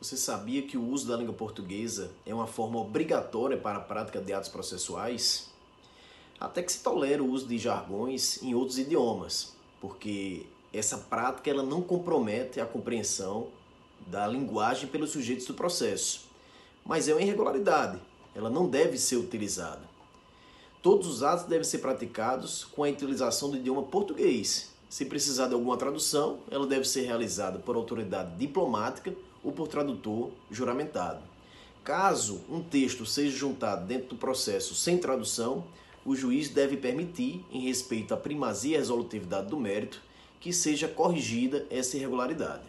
Você sabia que o uso da língua portuguesa é uma forma obrigatória para a prática de atos processuais? Até que se tolera o uso de jargões em outros idiomas, porque essa prática ela não compromete a compreensão da linguagem pelos sujeitos do processo, mas é uma irregularidade, ela não deve ser utilizada. Todos os atos devem ser praticados com a utilização do idioma português. Se precisar de alguma tradução, ela deve ser realizada por autoridade diplomática ou por tradutor juramentado. Caso um texto seja juntado dentro do processo sem tradução, o juiz deve permitir, em respeito à primazia e resolutividade do mérito, que seja corrigida essa irregularidade.